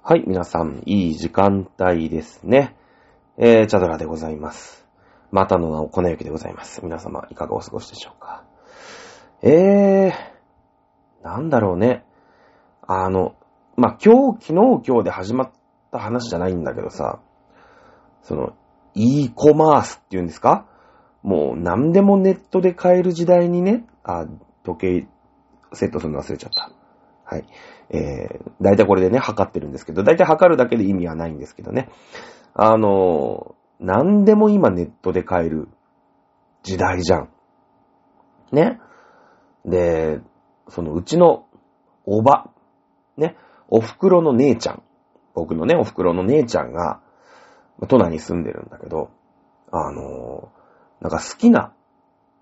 はい、皆さん、いい時間帯ですね。えー、チャドラでございます。またの名を粉雪でございます。皆様、いかがお過ごしでしょうか。えー、なんだろうね。あの、まあ、今日、昨日、今日で始まった話じゃないんだけどさ、その、e コマースっていうんですか？もう何でもネットで買える時代にね、あ、時計セットするの忘れちゃった。はい。えー、だいたいこれでね、測ってるんですけど、だいたい測るだけで意味はないんですけどね。あの、何でも今ネットで買える時代じゃん。ね。で、そのうちのおば、ね、お袋の姉ちゃん、僕のね、お袋の姉ちゃんが、都内に住んでるんだけど、あの、なんか好きな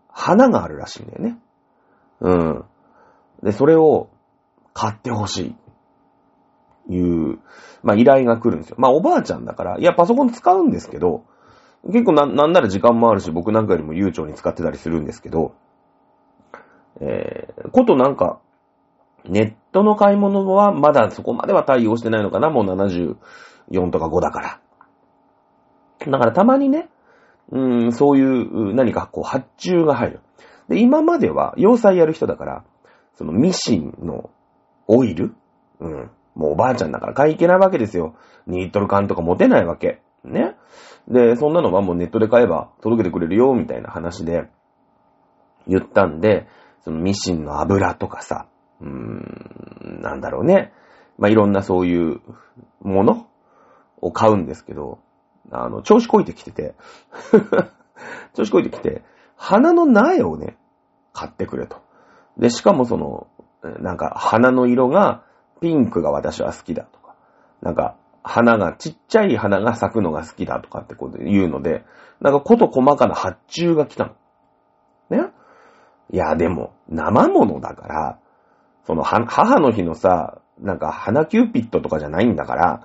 花があるらしいんだよね。うん。で、それを買ってほしい。いう、まあ依頼が来るんですよ。まあおばあちゃんだから、いや、パソコン使うんですけど、結構な、なんなら時間もあるし、僕なんかよりも悠長に使ってたりするんですけど、えー、ことなんか、ネットの買い物はまだそこまでは対応してないのかな、もう74とか5だから。だからたまにね、うん、そういう何かこう発注が入る。で、今までは洋裁やる人だから、そのミシンのオイル？うん。もうおばあちゃんだから買い行けないわけですよ。2リットル缶とか持てないわけ。ね？で、そんなのはもうネットで買えば届けてくれるよ、みたいな話で言ったんで、そのミシンの油とかさ、うーん、なんだろうね。まあ、いろんなそういうものを買うんですけど、あの、調子こいてきてて、調子こいてきて、花の苗をね、買ってくれと。で、しかもその、なんか花の色が、ピンクが私は好きだとか、なんか、花が、ちっちゃい花が咲くのが好きだとかってこと言うので、なんかこと細かな発注が来たの。ね？いや、でも、生物だから、その、母の日のさ、なんか、花キューピットとかじゃないんだから、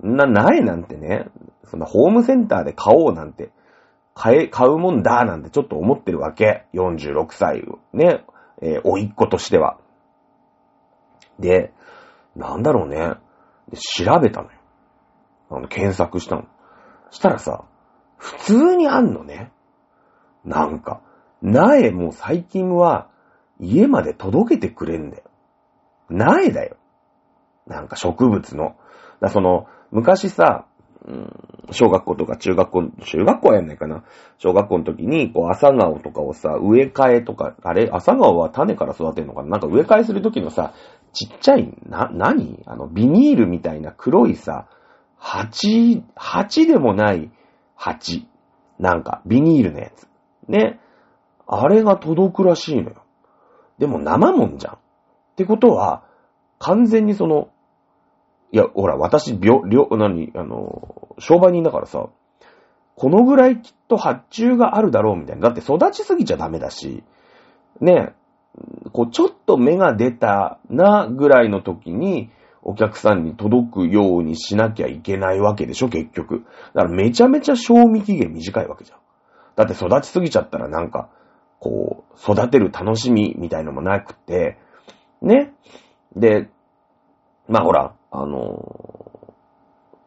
な、苗なんてね、そんなホームセンターで買おうなんて、買え、買うもんだなんてちょっと思ってるわけ。46歳、ね、えー、おいっ子としては。で、なんだろうね。調べたのよ。あの、検索したの。したらさ、普通にあんのね。なんか、苗も最近は家まで届けてくれんだよ。苗だよ。なんか植物の。だその、昔さ、うん、小学校とか中学校、中学校やんないかな。小学校の時に、こう、朝顔とかをさ、植え替えとか、あれ？朝顔は種から育てるのかな？なんか植え替えする時のさ、ちっちゃい、な、何？あの、ビニールみたいな黒いさ、鉢、鉢でもない鉢。なんか、ビニールのやつ。ね。あれが届くらしいのよ。でも生もんじゃん。ってことは、完全にその、いや、ほら、私、病、病、何、あの、商売人だからさ、このぐらいきっと発注があるだろうみたいな。だって育ちすぎちゃダメだし、ね、こう、ちょっと芽が出たなぐらいの時に、お客さんに届くようにしなきゃいけないわけでしょ、結局。だからめちゃめちゃ賞味期限短いわけじゃん。だって育ちすぎちゃったらなんか、こう、育てる楽しみみたいのもなくて、ね。で、まあほら、あの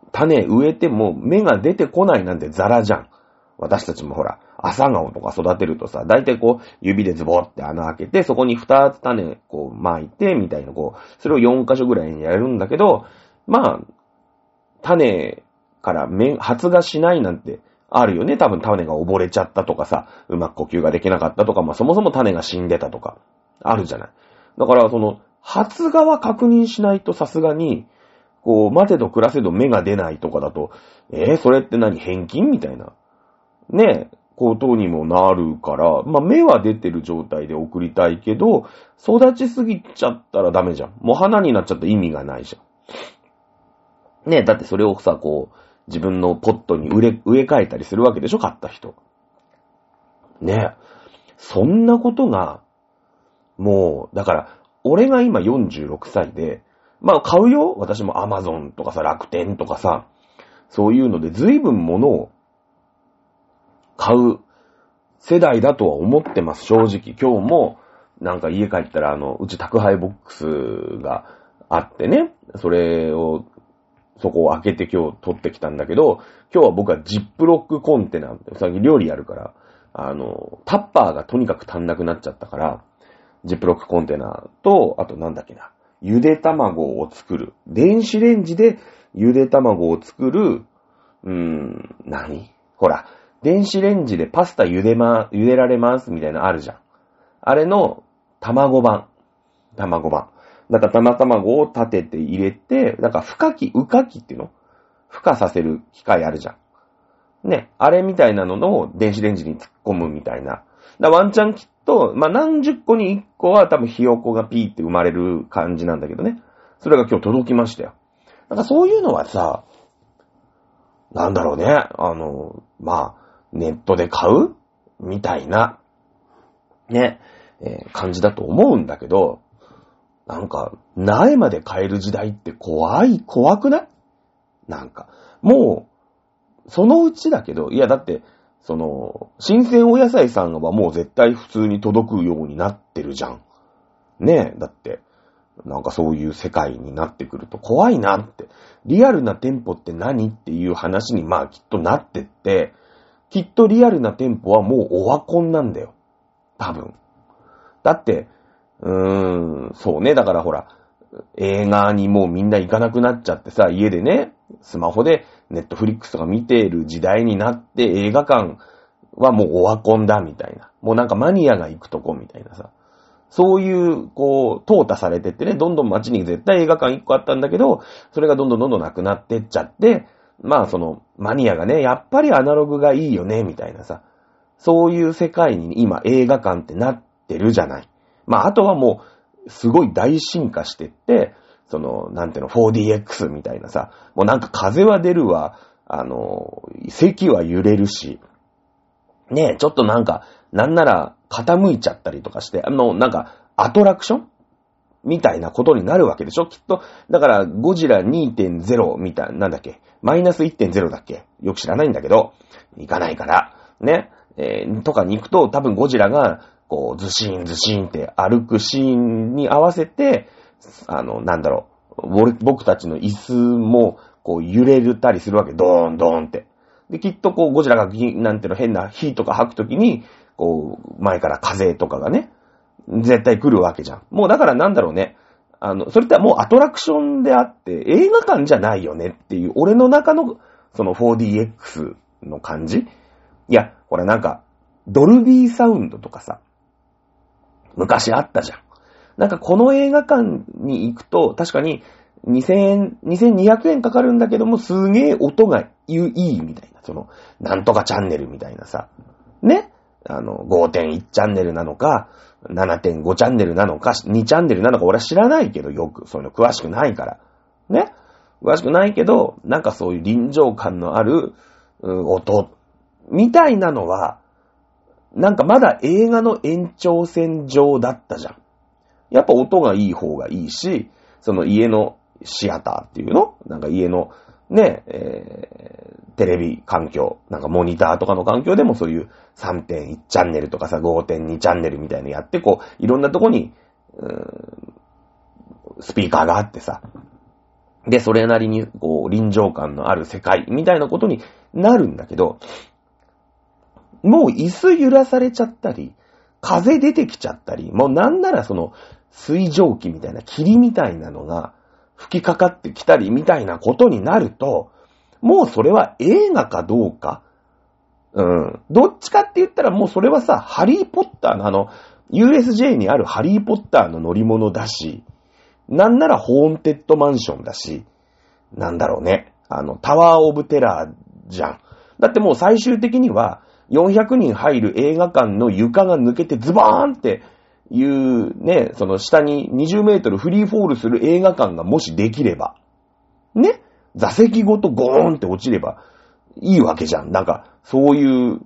ー、種植えても芽が出てこないなんてザラじゃん。私たちもほら、朝顔とか育てるとさ、だいたいこう、指でズボって穴開けて、そこに二つ種こう巻いて、みたいなこう、それを4箇所ぐらいにやるんだけど、まあ、種から芽、発芽しないなんてあるよね。多分種が溺れちゃったとかさ、うまく呼吸ができなかったとか、まあそもそも種が死んでたとか、あるじゃない。だからその、発芽は確認しないとさすがに、こう、待てど暮らせど芽が出ないとかだと、えー、それって何返金みたいな。ねえ、ことにもなるから、まあ、芽は出てる状態で送りたいけど、育ちすぎちゃったらダメじゃん。もう花になっちゃった意味がないじゃん。ねえ、だってそれをさ、こう、自分のポットに植え、植え替えたりするわけでしょ？買った人。ねえ。そんなことが、もう、だから、俺が今46歳で、まあ買うよ？私も Amazon とかさ、楽天とかさ、そういうので随分物を買う世代だとは思ってます、正直。今日も、なんか家帰ったら、あの、うち宅配ボックスがあってね、それをそこを開けて今日取ってきたんだけど、今日は僕はジップロックコンテナ、さっき料理やるから、あの、タッパーがとにかく足んなくなっちゃったから、ジップロックコンテナと、あとなんだっけな、ゆで卵を作る。電子レンジでゆで卵を作る、うーん、何？ほら、電子レンジでパスタ茹でま、茹でられますみたいなあるじゃん。あれの卵版。卵版。なんか生卵を立てて入れて、なんか孵化器、浮か器っていうの？孵化させる機械あるじゃん。ね。あれみたいなのの電子レンジに突っ込むみたいな。だワンチャンきっと、まあ、何十個に一個は多分ひよこがピーって生まれる感じなんだけどね。それが今日届きましたよ。なんかそういうのはさ、なんだろうね。あの、まあ、ネットで買う？みたいな、ね、えー、感じだと思うんだけど、なんか、苗まで買える時代って怖い、怖くない？なんか、もう、そのうちだけど、いやだって、その、新鮮お野菜さんはもう絶対普通に届くようになってるじゃん。ねえ、だって、なんかそういう世界になってくると怖いなって、リアルな店舗って何？っていう話にまあきっとなってって、きっとリアルな店舗はもうオワコンなんだよ。多分。だって、うーん、そうね。だからほら、映画にもうみんな行かなくなっちゃってさ、家でね、スマホでネットフリックスとか見てる時代になって映画館はもうオワコンだみたいな。もうなんかマニアが行くとこみたいなさ。そういう、こう、淘汰されてってね、どんどん街に絶対映画館1個あったんだけど、それがどんどんどんどんなくなってっちゃって、まあその、マニアがね、やっぱりアナログがいいよね、みたいなさ。そういう世界に今映画館ってなってるじゃない。まああとはもう、すごい大進化してって、その、なんていうの、4DX みたいなさ、もうなんか風は出るわ、あの、席は揺れるし、ねえ、ちょっとなんか、なんなら傾いちゃったりとかして、あの、なんか、アトラクションみたいなことになるわけでしょ？きっと、だから、ゴジラ2.0みたいな、なんだっけ？マイナス1.0だっけ？よく知らないんだけど、行かないから、ね？えー、とかに行くと、多分ゴジラが、こう、ズシーンズシーンって歩くシーンに合わせて、あの、なんだろう、僕たちの椅子も、こう、揺れたりするわけ。ドーン、ドーンって。で、きっとこう、ゴジラがなんていうの、変な火とか吐くときに、こう、前から風とかがね、絶対来るわけじゃん。もうだからなんだろうね。あの、それってもうアトラクションであって、映画館じゃないよねっていう、俺の中の、その 4DX の感じいや、これなんか、ドルビーサウンドとかさ、昔あったじゃん。なんかこの映画館に行くと、確かに2000円、2200円かかるんだけども、すげえ音がいいみたいな、その、なんとかチャンネルみたいなさ、ね？あの、5.1チャンネルなのか、7.5チャンネルなのか、2チャンネルなのか俺は知らないけど、よく、そういうの詳しくないから。ね？詳しくないけど、なんかそういう臨場感のある、う、音、みたいなのは、なんかまだ映画の延長線上だったじゃん。やっぱ音がいい方がいいし、その家のシアターっていうの？なんか家のね、え、テレビ環境、なんかモニターとかの環境でもそういう3.1チャンネルとかさ、5.2チャンネルみたいなのやって、こう、いろんなとこに、うん、スピーカーがあってさ、で、それなりに、こう、臨場感のある世界みたいなことになるんだけど、もう椅子揺らされちゃったり、風出てきちゃったり、もうなんならその、水蒸気みたいな霧みたいなのが、吹きかかってきたりみたいなことになると、もうそれは映画かどうか、うん。どっちかって言ったらもうそれはさ、ハリーポッターのあの、USJ にあるハリーポッターの乗り物だし、なんならホーンテッドマンションだし、なんだろうね。あの、タワーオブテラーじゃん。だってもう最終的には、400人入る映画館の床が抜けてズボーンっていうね、その下に20メートルフリーフォールする映画館がもしできれば、ね、座席ごとゴーンって落ちればいいわけじゃん。なんか、そういう、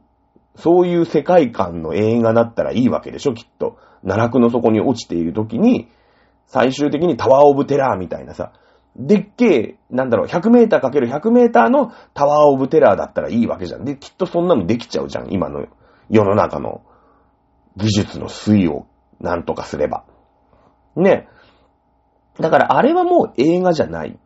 そういう世界観の映画だったらいいわけでしょ、きっと。奈落の底に落ちている時に、最終的にタワーオブテラーみたいなさ、でっけえ、なんだろう、100メーターかける100メーターのタワーオブテラーだったらいいわけじゃん。で、きっとそんなのできちゃうじゃん、今の世の中の技術の推移をなんとかすれば。ね。だからあれはもう映画じゃない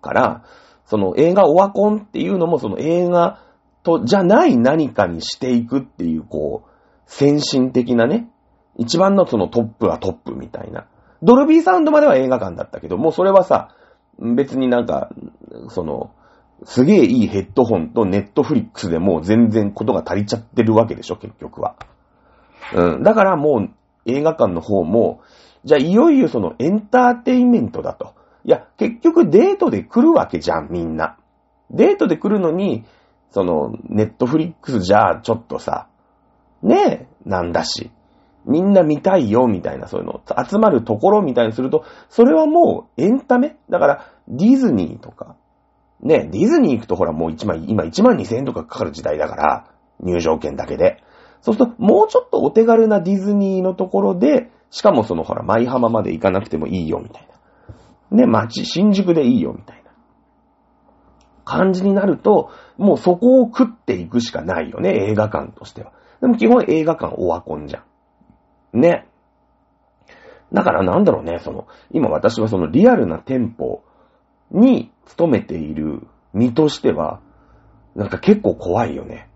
から、その映画オワコンっていうのもその映画とじゃない何かにしていくっていう、こう、先進的なね、一番のそのトップはトップみたいな。ドルビーサウンドまでは映画館だったけど、もうそれはさ、別になんか、その、すげえいいヘッドホンとネットフリックスでもう全然ことが足りちゃってるわけでしょ、結局は。うん。だからもう映画館の方も、じゃあいよいよそのエンターテインメントだと。いや、結局デートで来るわけじゃん、みんな。デートで来るのに、その、ネットフリックスじゃちょっとさ、ねえ、なんだし。みんな見たいよ、みたいな、そういうの、集まるところみたいにすると、それはもうエンタメだから、ディズニーとか、ね、ディズニー行くとほらもう1万、今1万2000円とかかかる時代だから、入場券だけで。そうすると、もうちょっとお手軽なディズニーのところで、しかもそのほら、舞浜まで行かなくてもいいよ、みたいな。ね、街、新宿でいいよ、みたいな。感じになると、もうそこを食っていくしかないよね、映画館としては。でも基本映画館オワコンじゃん。ね。だからなんだろうね、その、今私はそのリアルな店舗に勤めている身としては、なんか結構怖いよね。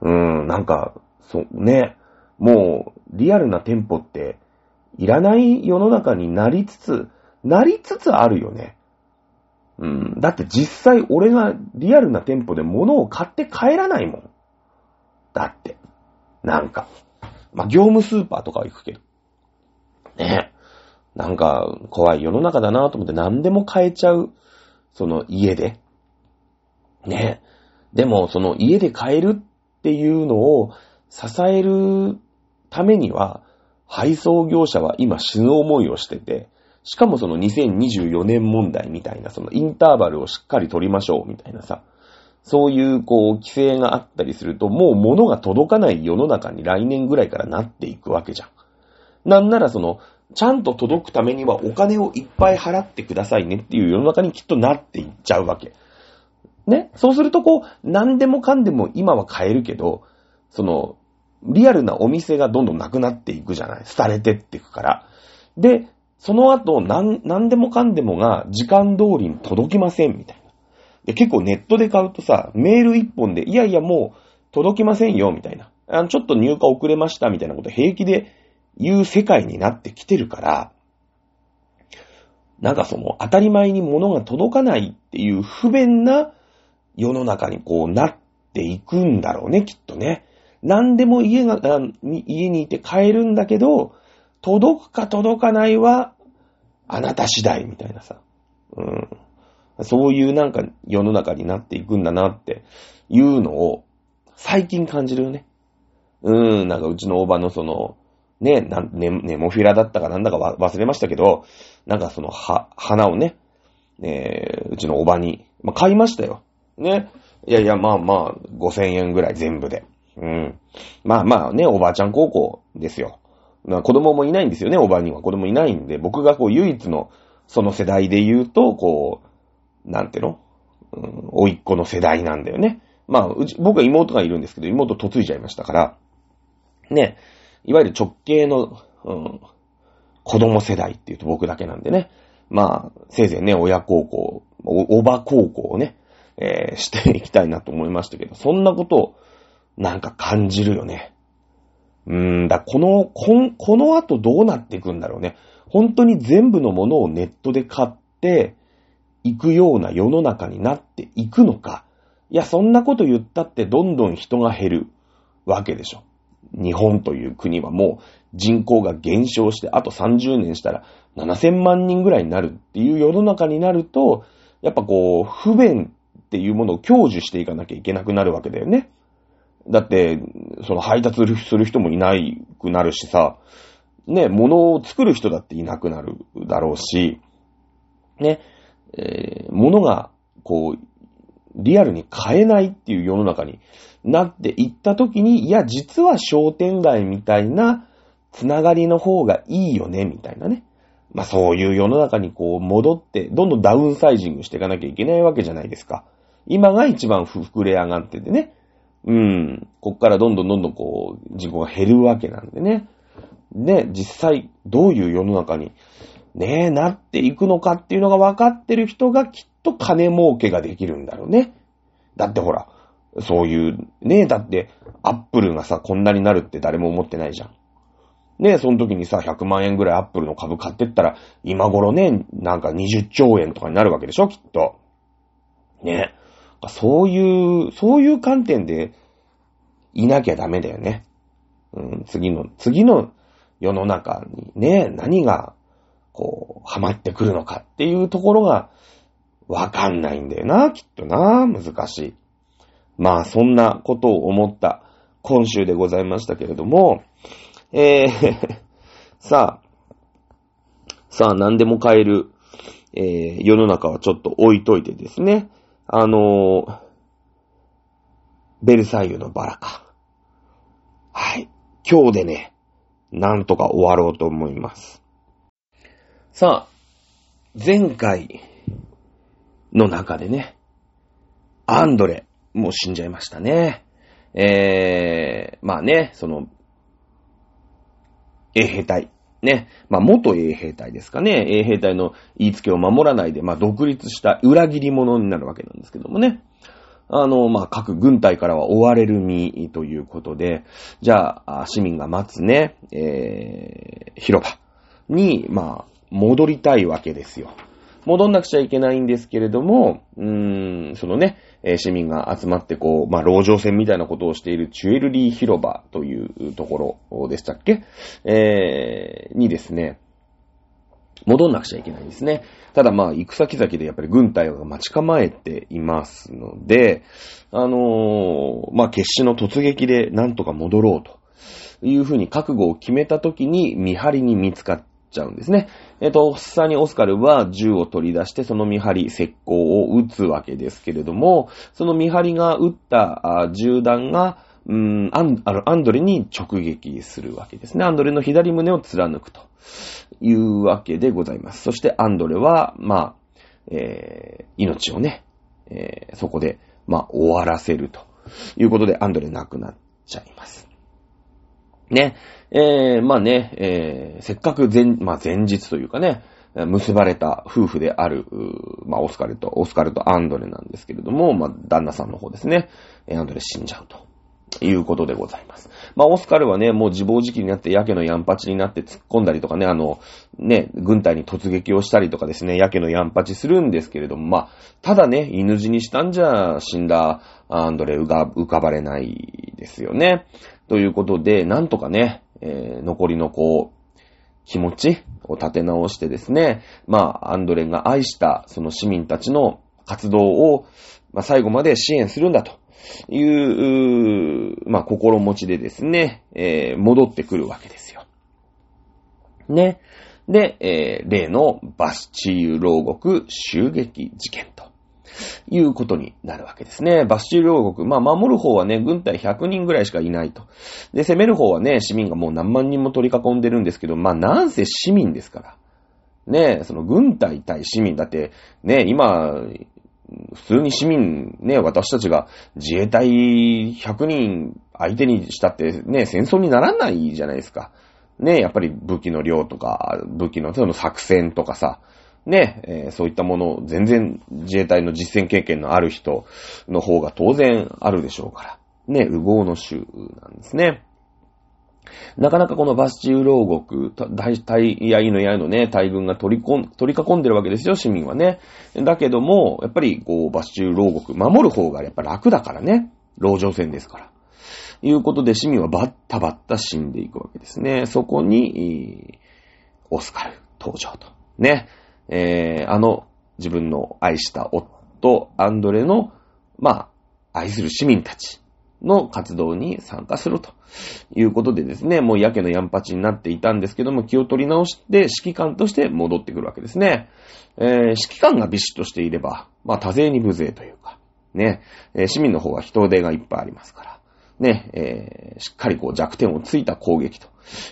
うーん、なんか、そう、ね。もう、リアルな店舗って、いらない世の中になりつつ、なりつつあるよね。うん。だって実際俺がリアルな店舗で物を買って帰らないもん。だって。なんか。まあ、業務スーパーとかは行くけど。ね。なんか、怖い世の中だなと思って何でも買えちゃう、その家で。ね。でも、その家で買えるっていうのを支えるためには、配送業者は今死ぬ思いをしてて、しかもその2024年問題みたいな、そのインターバルをしっかり取りましょうみたいなさ、そういうこう規制があったりすると、もう物が届かない世の中に来年ぐらいからなっていくわけじゃん。なんならその、ちゃんと届くためにはお金をいっぱい払ってくださいねっていう世の中にきっとなっていっちゃうわけ。ね？そうするとこう、何でもかんでも今は買えるけど、その、リアルなお店がどんどんなくなっていくじゃない廃れてっていくから。で、その後、なん、なんでもかんでもが時間通りに届きませんみたいな。で、結構ネットで買うとさ、メール一本で、いやいやもう届きませんよみたいな。あの、ちょっと入荷遅れましたみたいなこと平気で言う世界になってきてるから、なんかその当たり前に物が届かないっていう不便な世の中にこうなっていくんだろうね、きっとね。何でも家が、家にいて買えるんだけど、届くか届かないは、あなた次第みたいなさ。うん。そういうなんか世の中になっていくんだなっていうのを最近感じるよね。うん、なんかうちのおばのその、ね、なね、ネモフィラだったかなんだか忘れましたけど、なんかその、は、花をね、えー、うちのおばに、まあ、買いましたよ。ね。いやいや、まあまあ、5000円ぐらい全部で。うん。まあまあね、おばあちゃん高校ですよ。まあ、子供もいないんですよね、おばには。子供いないんで、僕がこう唯一のその世代で言うと、こう、なんての？うん、おいっ子の世代なんだよね。まあ、うち、僕は妹がいるんですけど、妹嫁いじゃいましたから、ね、いわゆる直系の、うん、子供世代って言うと僕だけなんでね。まあ、せいぜいね、親孝行、お、おば孝行をね、えー、していきたいなと思いましたけど、そんなことを、なんか感じるよね。うんだ、この、こん、この後どうなっていくんだろうね。本当に全部のものをネットで買っていくような世の中になっていくのか。いや、そんなこと言ったってどんどん人が減るわけでしょ。日本という国はもう人口が減少して、あと30年したら7000万人ぐらいになるっていう世の中になると、やっぱこう、不便っていうものを享受していかなきゃいけなくなるわけだよね。だって、その配達する人もいなくなるしさ、ね、物を作る人だっていなくなるだろうし、ね、えー、物が、こう、リアルに買えないっていう世の中になっていったときに、いや、実は商店街みたいなつながりの方がいいよね、みたいなね。まあそういう世の中にこう戻って、どんどんダウンサイジングしていかなきゃいけないわけじゃないですか。今が一番膨れ上がっててね。うん。こっからどんどんどんどんこう、人口が減るわけなんでね。で、実際どういう世の中にねえ、なっていくのかっていうのが分かってる人がきっと金儲けができるんだろうね。だってほら、そういう、ねえだって、アップルがさ、こんなになるって誰も思ってないじゃん。ねえその時にさ、100万円ぐらいアップルの株買ってったら、今頃ね、なんか20兆円とかになるわけでしょ、きっと。ねえ。そういう、そういう観点でいなきゃダメだよね。うん、次の、次の世の中にね、何が、こう、ハマってくるのかっていうところが、わかんないんだよな、きっとな、難しい。まあ、そんなことを思った今週でございましたけれども、えー さあ、さあ、何でも買える、えー、世の中はちょっと置いといてですね、あのー、ベルサイユのバラか。はい。今日でね、なんとか終わろうと思います。さあ、前回の中でね、アンドレ、もう死んじゃいましたね。えー、まあね、その、衛兵隊。ね。まあ、元衛兵隊ですかね。衛兵隊の言いつけを守らないで、まあ、独立した裏切り者になるわけなんですけどもね。あの、まあ、各軍隊からは追われる身ということで、じゃあ、市民が待つね、えー、広場に、まあ、戻りたいわけですよ。戻んなくちゃいけないんですけれども、うーん、そのね、え市民が集まってこう、まあ、籠城戦みたいなことをしているチュエルリー広場というところでしたっけ？えー、にですね、戻んなくちゃいけないんですね。ただまあ、行く先々でやっぱり軍隊が待ち構えていますので、あのー、まあ、決死の突撃でなんとか戻ろうというふうに覚悟を決めた時に見張りに見つかっちゃうんですね。えっ、と、と、さにオスカルは銃を取り出してその見張り、石膏を撃つわけですけれども、その見張りが撃った銃弾が、うん、アン、あの、アンドレに直撃するわけですね。アンドレの左胸を貫くというわけでございます。そしてアンドレは、まあ、えー、命をね、えー、そこで、まあ、終わらせるということで、アンドレ亡くなっちゃいます。ね。えー、まあね、えー、せっかく前、まあ前日というかね、結ばれた夫婦である、まあ、オスカルと、オスカルとアンドレなんですけれども、まあ、旦那さんの方ですね。アンドレ死んじゃうと。いうことでございます。まあ、オスカルはね、もう自暴自棄になって、やけのヤンパチになって突っ込んだりとかね、あの、ね、軍隊に突撃をしたりとかですね、やけのヤンパチするんですけれども、まあ、ただね、犬死にしたんじゃ、死んだアンドレが浮かばれないですよね。ということで、なんとかね、えー、残りのこう、気持ちを立て直してですね、まあ、アンドレンが愛したその市民たちの活動を、まあ、最後まで支援するんだという、まあ、心持ちでですね、えー、戻ってくるわけですよ。ね。で、えー、例のバスチーユ牢獄襲撃事件。いうことになるわけですね。バスチー両国。まあ、守る方はね、軍隊100人ぐらいしかいないと。で、攻める方はね、市民がもう何万人も取り囲んでるんですけど、まあ、なんせ市民ですから。ねえ、その軍隊対市民。だって、ねえ、今、普通に市民、ね、私たちが自衛隊100人相手にしたってね、戦争にならないじゃないですか。ね、やっぱり武器の量とか、武器のその作戦とかさ、ね、えー、そういったもの、全然自衛隊の実践経験のある人の方が当然あるでしょうから。ね、右合の州なんですね。なかなかこのバスチウ牢獄、大体、やいのやいのね、大軍が取り込ん、取り囲んでるわけですよ、市民はね。だけども、やっぱり、こう、バスチウ牢獄、守る方がやっぱ楽だからね。牢城戦ですから。いうことで、市民はバッタバッタ死んでいくわけですね。そこに、オスカル登場と。ね。えー、あの自分の愛した夫、アンドレの、まあ、愛する市民たちの活動に参加するということでですね、もうやけのやんぱちになっていたんですけども、気を取り直して指揮官として戻ってくるわけですね。えー、指揮官がビシッとしていれば、まあ、多勢に無勢というか、ね、えー、市民の方は人手がいっぱいありますから、ね、えー、しっかりこう弱点をついた攻撃と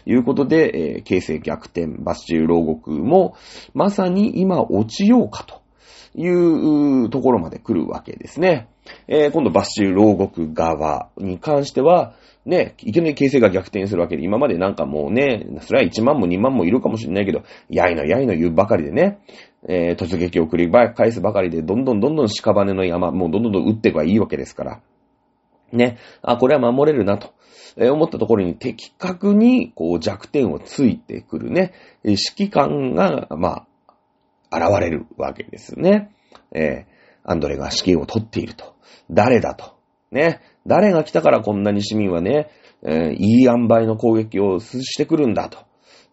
いうことで、えー、形勢逆転、バスチュー牢獄も、まさに今落ちようかというところまで来るわけですね。えー、今度バスチュー牢獄側に関しては、ね、いきなり形勢が逆転するわけで、今までなんかもうね、それは1万も2万もいるかもしれないけど、やいのやいの言うばかりでね、えー、突撃を繰り返すばかりで、どんどんどんどん屍の山、もうどんどんどん打っていけばいいわけですから。ね、あ、これは守れるなと。え、思ったところに的確に、こう弱点をついてくるね、指揮官が、まあ、現れるわけですね。えー、アンドレが指揮を取っていると。誰だと。ね。誰が来たからこんなに市民はね、えー、いい塩梅の攻撃をしてくるんだと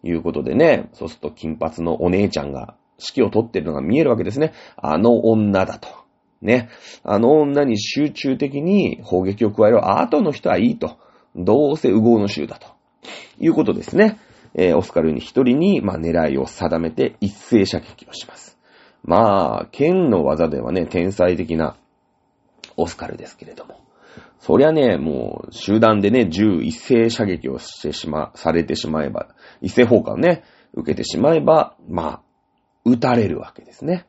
いうことでね、そうすると金髪のお姉ちゃんが指揮を取っているのが見えるわけですね。あの女だと。ね。あの女に集中的に砲撃を加える後の人はいいと。どうせ右合の衆だと。いうことですね。えー、オスカルに一人に、まあ、狙いを定めて一斉射撃をします。まあ、剣の技ではね、天才的なオスカルですけれども。そりゃね、もう、集団でね、銃一斉射撃をしてしま、されてしまえば、一斉放火をね、受けてしまえば、まあ、撃たれるわけですね。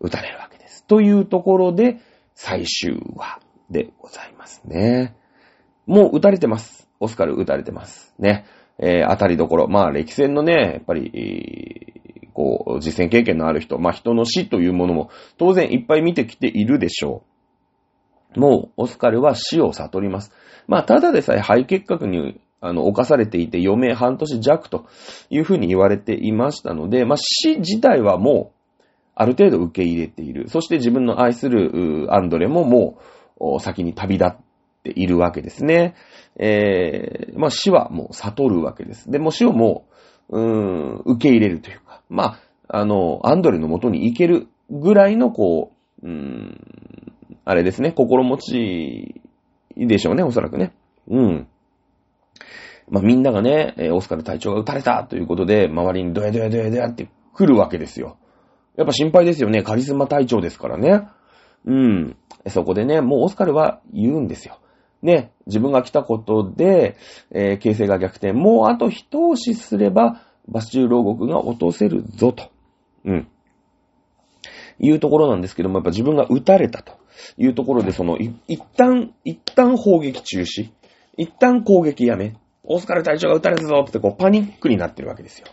撃たれるわけです。というところで、最終話でございますね。もう撃たれてます。オスカル撃たれてます。ね。えー、当たりどころ。まあ、歴戦のね、やっぱり、こう、実践経験のある人、まあ、人の死というものも、当然いっぱい見てきているでしょう。もう、オスカルは死を悟ります。まあ、ただでさえ肺結核に、あの、侵されていて余命半年弱というふうに言われていましたので、まあ、死自体はもう、ある程度受け入れている。そして自分の愛するアンドレももう、先に旅立っているわけですね。えー、まあ、死はもう悟るわけです。でも死をもう、うーん、受け入れるというか、まあ、あの、アンドレの元に行けるぐらいの、こう、うーん、あれですね、心持ちでしょうね、おそらくね。うん。まあ、みんながね、オスカル隊長が撃たれたということで、周りにドヤドヤドヤドヤって来るわけですよ。やっぱ心配ですよね。カリスマ隊長ですからね。うん。そこでね、もうオスカルは言うんですよ。ね、自分が来たことで、えー、形勢が逆転。もうあと一押しすれば、バスチュー牢獄が落とせるぞと。うん。いうところなんですけども、やっぱ自分が撃たれたと。いうところで、その、一旦、一旦砲撃中止。一旦攻撃やめ。オスカル隊長が撃たれたぞってこうパニックになってるわけですよ。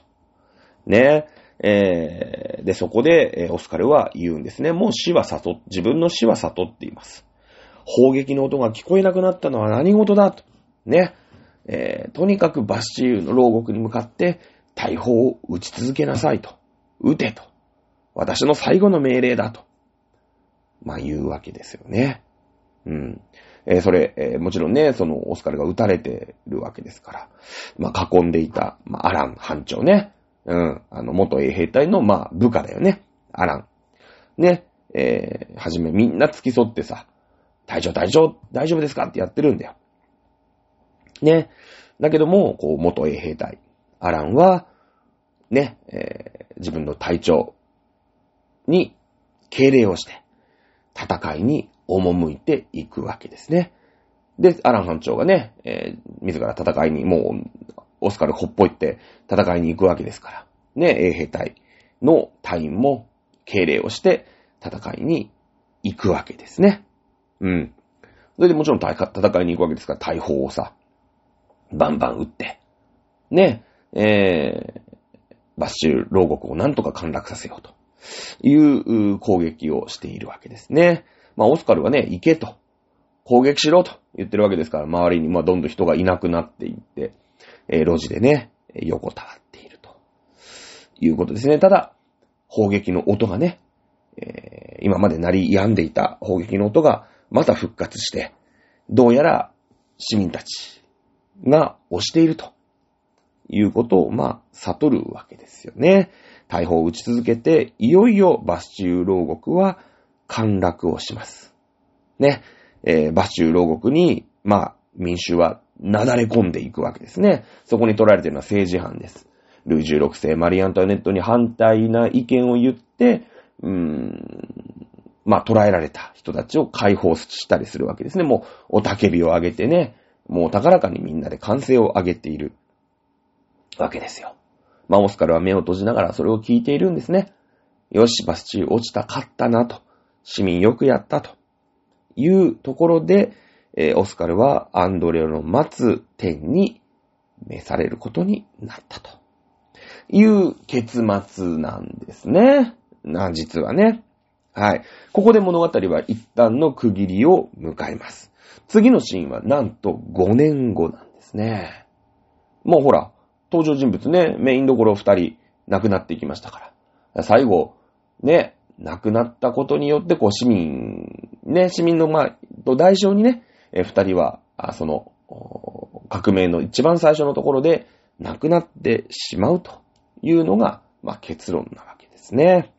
ねえ。えー、で、そこで、えー、オスカルは言うんですね。もう死は悟、自分の死は悟っています。砲撃の音が聞こえなくなったのは何事だと。ね。えー、とにかくバスチーユの牢獄に向かって大砲を撃ち続けなさいと。撃てと。私の最後の命令だと。まあ言うわけですよね。うん。えー、それ、えー、もちろんね、そのオスカルが撃たれてるわけですから、まあ囲んでいた、まあアラン班長ね。うん。あの、元衛兵隊の、まあ部下だよね。アラン。ね。えー、はじめみんな付き添ってさ、隊長隊長、大丈夫ですか？ってやってるんだよ。ね。だけども、こう、元衛兵隊、アランは、ね、えー、自分の隊長に敬礼をして、戦いに赴いていくわけですね。で、アラン班長がね、えー、自ら戦いに、もう、オスカルほっぽいって戦いに行くわけですから。ね、衛兵隊の隊員も敬礼をして戦いに行くわけですね。うん。それでもちろん戦いに行くわけですから、大砲をさ、バンバン撃って、ね、えー、バッシュ牢獄をなんとか陥落させようと。いう攻撃をしているわけですね。まあ、オスカルはね、行けと。攻撃しろと言ってるわけですから、周りにまあどんどん人がいなくなっていって、えー、路地でね、横たわっていると。いうことですね。ただ、砲撃の音がね、えー、今まで鳴り止んでいた砲撃の音がまた復活して、どうやら市民たちが押しているということを、まあ、悟るわけですよね。大砲を撃ち続けて、いよいよバスチュー牢獄は陥落をします。ね。えー、バスチュー牢獄に、まあ、民衆はなだれ込んでいくわけですね。そこに取られているのは政治犯です。ルイ16世マリアントワネットに反対な意見を言って、うーん、まあ、捕らえられた人たちを解放したりするわけですね。もう、おたけびを上げてね、もう高らかにみんなで歓声を上げているわけですよ。まあ、オスカルは目を閉じながらそれを聞いているんですね。よし、バスチー落ちた、勝ったなと。市民よくやったと。いうところで、えーオスカルはアンドレオの待つ天に召されることになったという結末なんですね。な、実はね。はい。ここで物語は一旦の区切りを迎えます。次のシーンはなんと5年後なんですね。もうほら、登場人物ね、メインどころ2人亡くなっていきましたから。最後、ね、亡くなったことによって、こう市民、ね、市民のまあ、と代償にね、え2人は、その、革命の一番最初のところで亡くなってしまうというのが、まあ結論なわけですね。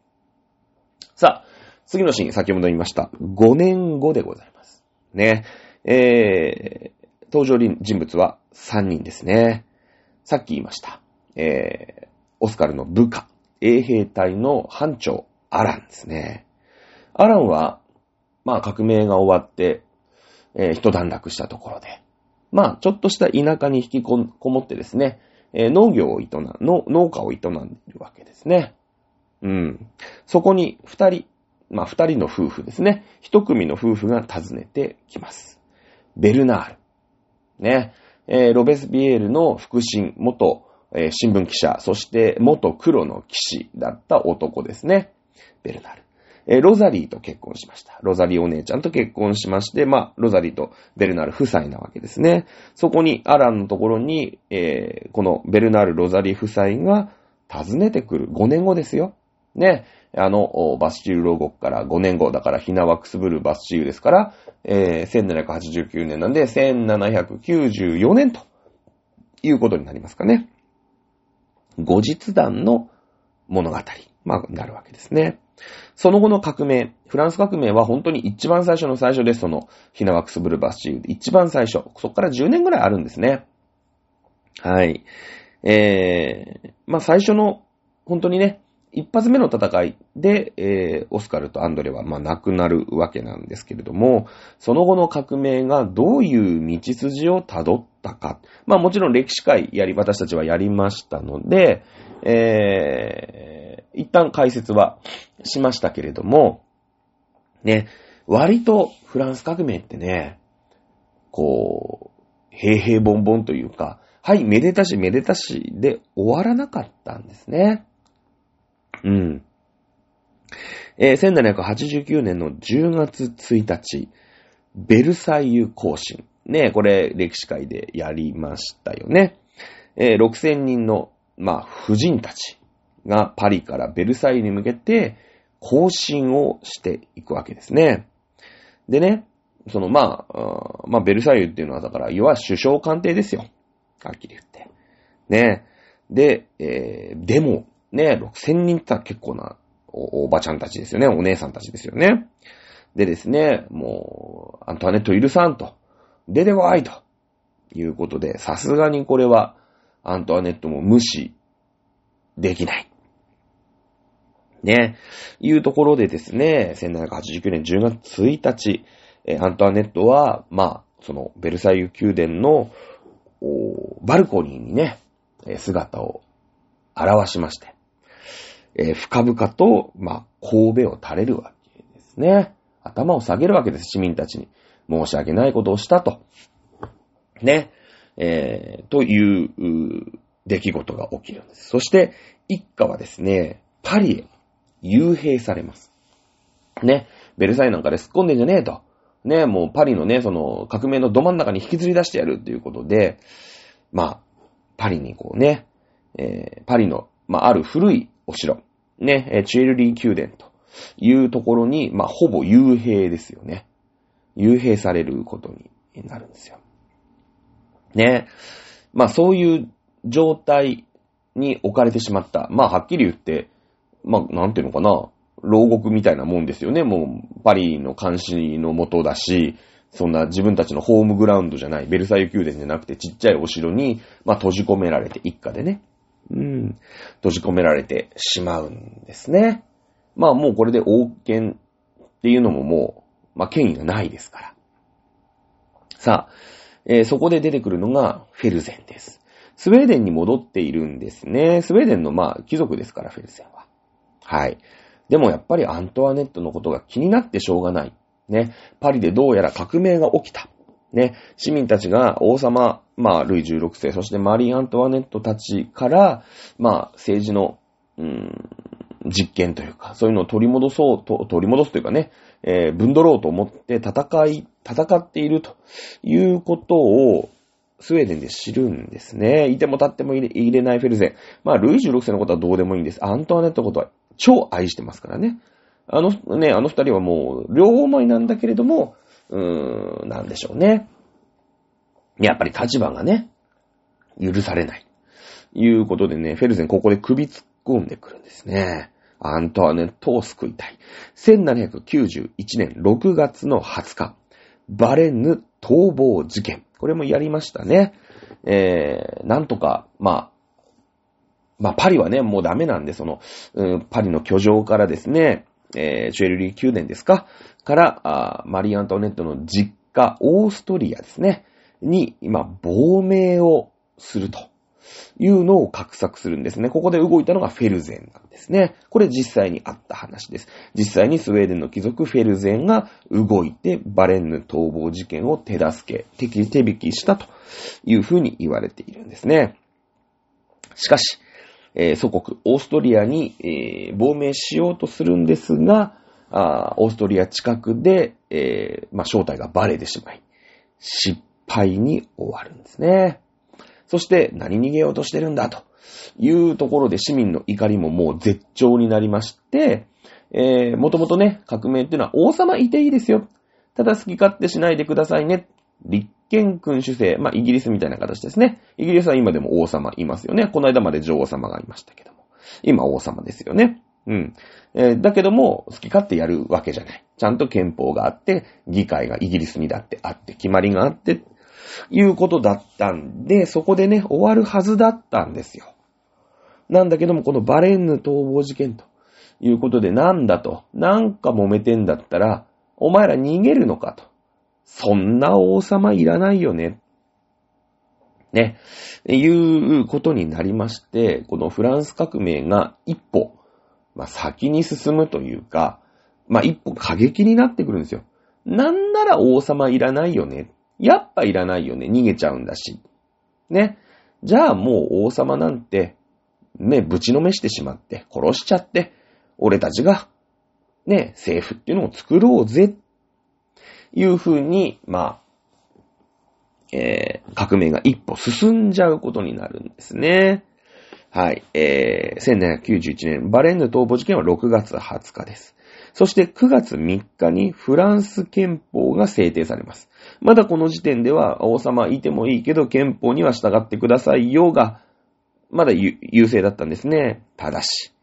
さあ、次のシーン、先ほど言いました。5年後でございます。ね。えー、登場人物は3人ですね。さっき言いました。えー、オスカルの部下、衛兵隊の班長、アランですね。アランは、まあ革命が終わって、えー一段落したところで、まあちょっとした田舎に引きこもってですね、えー農業を営ん、の農家を営んでいるわけですね。うん。そこに二人、まあ二人の夫婦ですね。一組の夫婦が訪ねてきます。ベルナール。ね。えーロベスビエールの腹心、元、えー新聞記者、そして元黒の騎士だった男ですね。ベルナール。えーロザリーと結婚しました。ロザリーお姉ちゃんと結婚しまして、まあ、ロザリーとベルナール夫妻なわけですね。そこに、アランのところに、えーこのベルナール・ロザリー夫妻が訪ねてくる。5年後ですよ。ね。あの、バスチーユ牢獄から5年後、だからヒナワクスブルバスチーユですから、えー1789年なんで、1794年ということになりますかね。後日談の物語、まあ、なるわけですね。その後の革命、フランス革命は本当に一番最初の最初です。その、ヒナワクスブルバスチーで一番最初。そこから10年ぐらいあるんですね。はい。えー、まあ最初の、本当にね、一発目の戦いで、えー、オスカルとアンドレは、まあ、亡くなるわけなんですけれども、その後の革命がどういう道筋をたどったか。まあ、もちろん歴史会やり、私たちはやりましたので、えー、一旦解説はしましたけれども、ね、割とフランス革命ってね、こう、平々凡々というか、はい、めでたしめでたしで終わらなかったんですね。うん。えー1789年の10月1日、ベルサイユ行進。ね、これ歴史会でやりましたよね。えー6000人の、まあ、婦人たちがパリからベルサイユに向けて行進をしていくわけですね。でね、その、まあ、まあ、ベルサイユっていうのはだから、要は首相官邸ですよ。はっきり言って。ね。で、えーでも、ね、6000人ってのは結構なおおばちゃんたちですよね。お姉さんたちですよね。でですね、もう、アントワネットいるさんと、出てこいと、いうことで、さすがにこれは、アントワネットも無視できない。ね、いうところでですね、1789年10月1日、えアントワネットは、まあ、その、ベルサイユ宮殿の、バルコニーにね、姿を表しまして、えー深々と、まあ、神戸を垂れるわけですね。頭を下げるわけです、市民たちに。申し訳ないことをしたと。ね。えーという、う出来事が起きるんです。そして、一家はですね、パリへ幽閉されます。ね。ベルサイユなんかで突っ込んでんじゃねえと。ね、もうパリのね、その革命のど真ん中に引きずり出してやるっていうことで、まあ、パリにこうね、えーパリの、まあ、ある古いお城、ね、チュエルリー宮殿というところに、まあ、ほぼ幽閉ですよね。幽閉されることになるんですよ。ね。まあ、そういう状態に置かれてしまった。まあ、はっきり言って、まあ、なんていうのかな。牢獄みたいなもんですよね。もう、パリの監視のもとだし、そんな自分たちのホームグラウンドじゃない、ベルサイユ宮殿じゃなくてちっちゃいお城に、まあ閉じ込められて、一家でね。うん。閉じ込められてしまうんですね。まあもうこれで王権っていうのももう、まあ権威がないですから。さあ、えーそこで出てくるのがフェルゼンです。スウェーデンに戻っているんですね。スウェーデンのまあ貴族ですから、フェルゼンは。はい。でもやっぱりアントワネットのことが気になってしょうがない。ね。パリでどうやら革命が起きた。ね、市民たちが王様、まあ、ルイ16世、そしてマリー・アントワネットたちから、まあ、政治の、うん、実験というか、そういうのを取り戻そうと、取り戻すというかね、えー、分取ろうと思って戦い、戦っているということを、スウェーデンで知るんですね。いても立っても入れ入れないフェルゼン。まあ、ルイ16世のことはどうでもいいんです。アントワネットのことは超愛してますからね。あの、ね、あの二人はもう、両思いなんだけれども、うーん、なんでしょうね。やっぱり立場がね、許されない。いうことでね、フェルゼンここで首突っ込んでくるんですね。アントワネットを救いたい。1791年6月の20日、バレンヌ逃亡事件。これもやりましたね。えー、なんとか、まあ、まあ、パリはね、もうダメなんで、その、うん、パリの居城からですね、えー、チュエルリー宮殿ですか？から、マリー・アントネットの実家、オーストリアですね、に、今、亡命をするというのを画策するんですね。ここで動いたのがフェルゼンなんですね。これ実際にあった話です。実際にスウェーデンの貴族フェルゼンが動いてバレンヌ逃亡事件を手助け、手引きしたというふうに言われているんですね。しかし、えー、祖国、オーストリアに、えー、亡命しようとするんですが、あオーストリア近くで、えー、まあ、正体がバレてしまい、失敗に終わるんですね。そして、何逃げようとしてるんだというところで市民の怒りももう絶頂になりまして、えー、もともとね、革命っていうのは王様いていいですよ。ただ好き勝手しないでくださいね。立憲君主制、まあ、イギリスみたいな形ですね。イギリスは今でも王様いますよね。この間まで女王様がいましたけども。今王様ですよね。うん。えー、だけども、好き勝手やるわけじゃない。ちゃんと憲法があって、議会がイギリスにだってあって、決まりがあって、いうことだったんで、そこでね、終わるはずだったんですよ。なんだけども、このバレンヌ逃亡事件ということで、なんだと。なんか揉めてんだったら、お前ら逃げるのかと。そんな王様いらないよね。ね。いうことになりまして、このフランス革命が一歩、まあ、先に進むというか、まあ、一歩過激になってくるんですよ。なんなら王様いらないよね。やっぱいらないよね。逃げちゃうんだし。ね。じゃあもう王様なんて、ね、ぶちのめしてしまって、殺しちゃって、俺たちが、ね、政府っていうのを作ろうぜいうふうに、まあ、えー、革命が一歩進んじゃうことになるんですね。はい。えー、1791年、バレンヌ逃亡事件は6月20日です。そして9月3日にフランス憲法が制定されます。まだこの時点では王様いてもいいけど憲法には従ってくださいよが、まだ優勢だったんですね。ただし、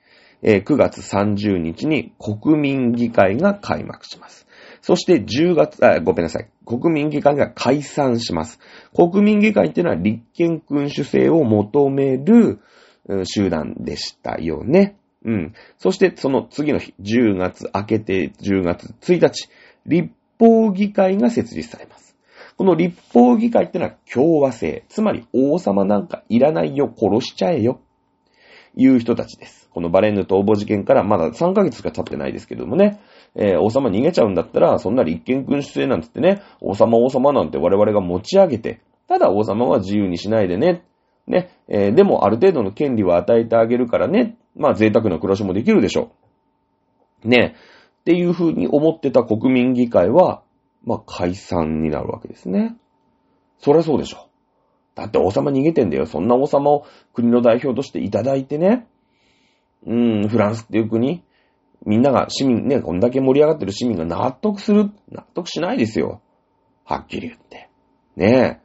えー、9月30日に国民議会が開幕します。そして10月、あ、ごめんなさい。国民議会が解散します。国民議会っていうのは立憲君主制を求める集団でしたよね。うん。そしてその次の日、10月明けて10月1日、立法議会が設立されます。この立法議会ってのは共和制。つまり王様なんかいらないよ、殺しちゃえよ。いう人たちです。このバレンヌ逃亡事件からまだ3ヶ月しか経ってないですけどもね。えー、王様逃げちゃうんだったら、そんな立憲君主制なんつってね、王様王様なんて我々が持ち上げて、ただ王様は自由にしないでね。ね、えー、でもある程度の権利は与えてあげるからね。まあ贅沢な暮らしもできるでしょう。ね。っていう風に思ってた国民議会は、まあ解散になるわけですね。そりゃそうでしょ。だって王様逃げてんだよ。そんな王様を国の代表としていただいてね。うん、フランスっていう国、みんなが市民ね、こんだけ盛り上がってる市民が納得する納得しないですよ。はっきり言って。ね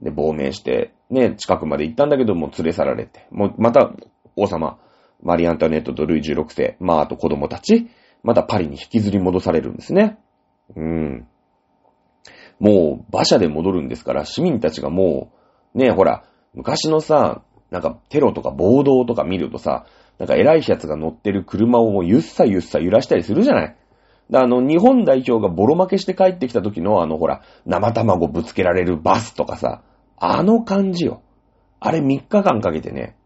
え。で、亡命して、ね、近くまで行ったんだけども連れ去られて、もう、また、王様、マリアンタネットとルイ16世、まあ、あと子供たち、またパリに引きずり戻されるんですね。うん。もう、馬車で戻るんですから、市民たちがもう、ねえ、ほら、昔のさ、なんかテロとか暴動とか見るとさ、なんか偉いやつが乗ってる車をもうゆっさゆっさ揺らしたりするじゃない？あの、日本代表がボロ負けして帰ってきた時のあの、ほら、生卵ぶつけられるバスとかさ、あの感じよ。あれ3日間かけてね、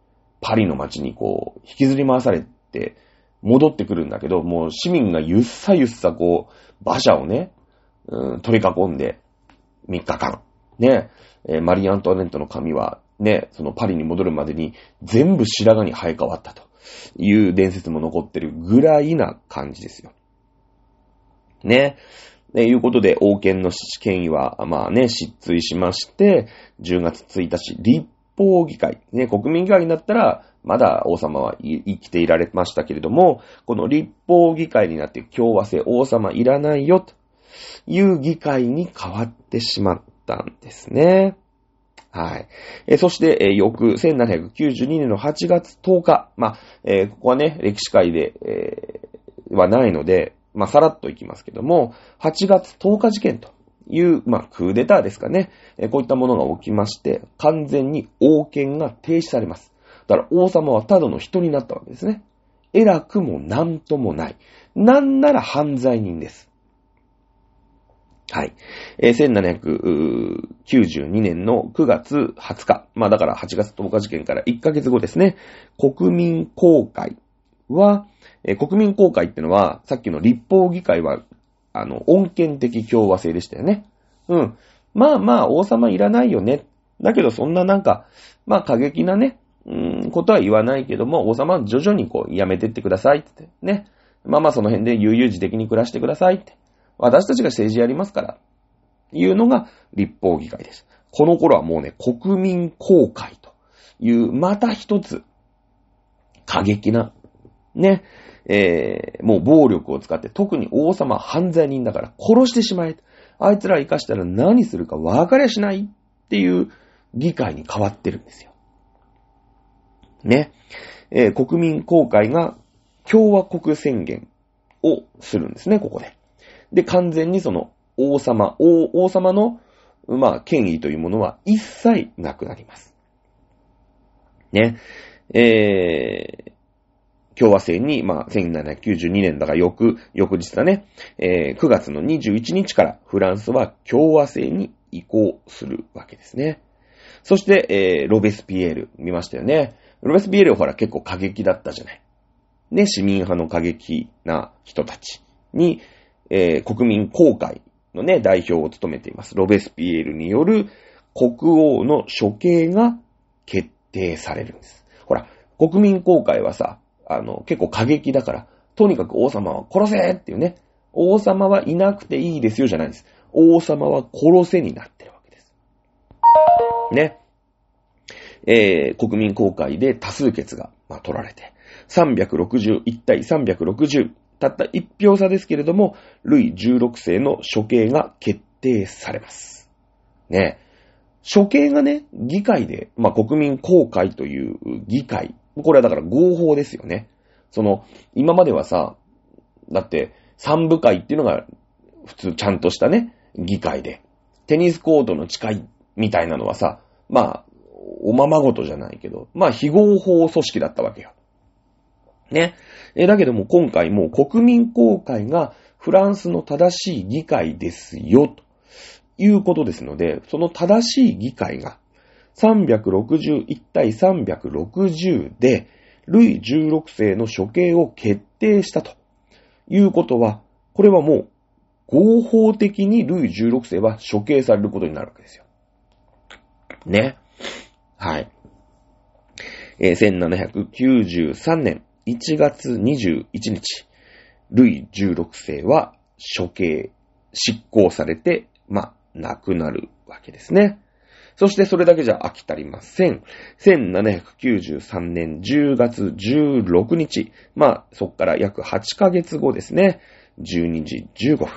パリの街にこう、引きずり回されて、戻ってくるんだけど、もう市民がゆっさゆっさこう、馬車をね、うん、取り囲んで、3日間。ね、えー、マリー・アントワネットの髪は、ね、そのパリに戻るまでに全部白髪に生え変わったという伝説も残ってるぐらいな感じですよ。ね。ということで、王権の権威は、まあね、失墜しまして、10月1日、立法議会、ね、国民議会になったら、まだ王様は生きていられましたけれども、この立法議会になって共和制王様いらないよ、という議会に変わってしまったんですね。はい。えそして、え翌1792年の8月10日。まあ、えー、ここはね、歴史会で、えー、はないので、まあ、さらっといきますけども、8月10日事件という、まあ、クーデターですかね。えこういったものが起きまして、完全に王権が停止されます。だから王様はただの人になったわけですね。偉くもなんともない。なんなら犯罪人です。はい。えー、1792年の9月20日。まあだから8月10日事件から1ヶ月後ですね。国民公会は、えー、国民公会ってのは、さっきの立法議会は、あの、恩恵的共和制でしたよね。うん。まあまあ、王様いらないよね。だけどそんななんか、まあ過激なね、うん、ことは言わないけども、王様は徐々にこう、やめてってくださいって。ね。まあまあその辺で悠々自適に暮らしてくださいって。私たちが政治やりますから、いうのが立法議会です。この頃はもうね、国民公会という、また一つ、過激な、ね、えー、もう暴力を使って、特に王様犯罪人だから殺してしまえ。あいつら生かしたら何するか分かりゃしないっていう議会に変わってるんですよ。ね。えー、国民公会が共和国宣言をするんですね、ここで。で、完全にその王様、王王様の、まあ、権威というものは一切なくなります。ね。えー、共和制に、まあ、1792年だから翌、翌日だね、えー、9月の21日からフランスは共和制に移行するわけですね。そして、えー、ロベスピエール、見ましたよね。ロベスピエールはほら結構過激だったじゃない。ね、市民派の過激な人たちに、えー、国民公会のね、代表を務めています。ロベスピエールによる国王の処刑が決定されるんです。ほら、国民公会はさ、あの、結構過激だから、とにかく王様は殺せっていうね、王様はいなくていいですよじゃないんです。王様は殺せになってるわけです。ね。えー、国民公会で多数決が、まあ、取られて、361対360、たった一票差ですけれども、ルイ16世の処刑が決定されます。ね。処刑がね、議会で、まあ、国民公会という議会。これはだから合法ですよね。その、今まではさ、だって、三部会っていうのが、普通ちゃんとしたね、議会で。テニスコートの誓いみたいなのはさ、まあ、おままごとじゃないけど、まあ、非合法組織だったわけよ。ね。えだけども今回も国民公会がフランスの正しい議会ですよ、ということですので、その正しい議会が361対360で、ルイ16世の処刑を決定したということは、これはもう合法的にルイ16世は処刑されることになるわけですよ。ね。はい。え、1793年1月21日、ルイ16世は処刑、執行されて、まあ、亡くなるわけですね。そしてそれだけじゃ飽き足りません。1793年10月16日、まあ、そっから約8ヶ月後ですね。12時15分。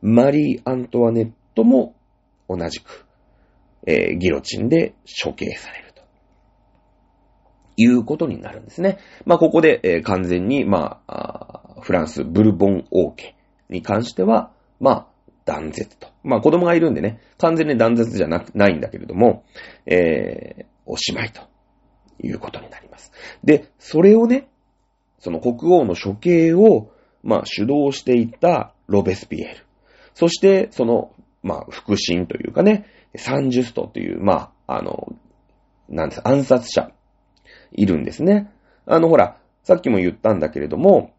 マリー・アントワネットも同じく、えー、ギロチンで処刑される。いうことになるんですね。まあ、ここで、えー、完全に、まあフランス、ブルボン王家に関しては、まあ、断絶と。まあ、子供がいるんでね、完全に断絶じゃなく、ないんだけれども、えー、おしまいということになります。で、それをね、その国王の処刑を、まあ、主導していたロベスピエール。そして、その、まあ、腹心というかね、サンジュストという、まあ、あの、なんです暗殺者いるんですね。あの、ほら、さっきも言ったんだけれども、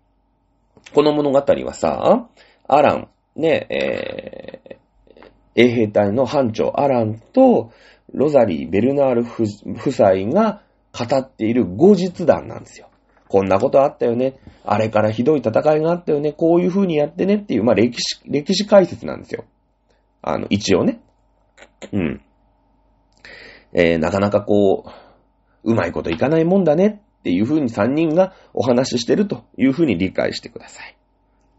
この物語はさ、アラン、ね、え衛兵隊の班長アランと、ロザリー・ベルナール夫妻が語っている後日談なんですよ。こんなことあったよね。あれからひどい戦いがあったよね。こういう風にやってねっていう、まあ歴史、歴史解説なんですよ。あの、一応ね。うん。えー、なかなかこう、うまいこといかないもんだねっていう風に3人がお話ししてるという風に理解してください。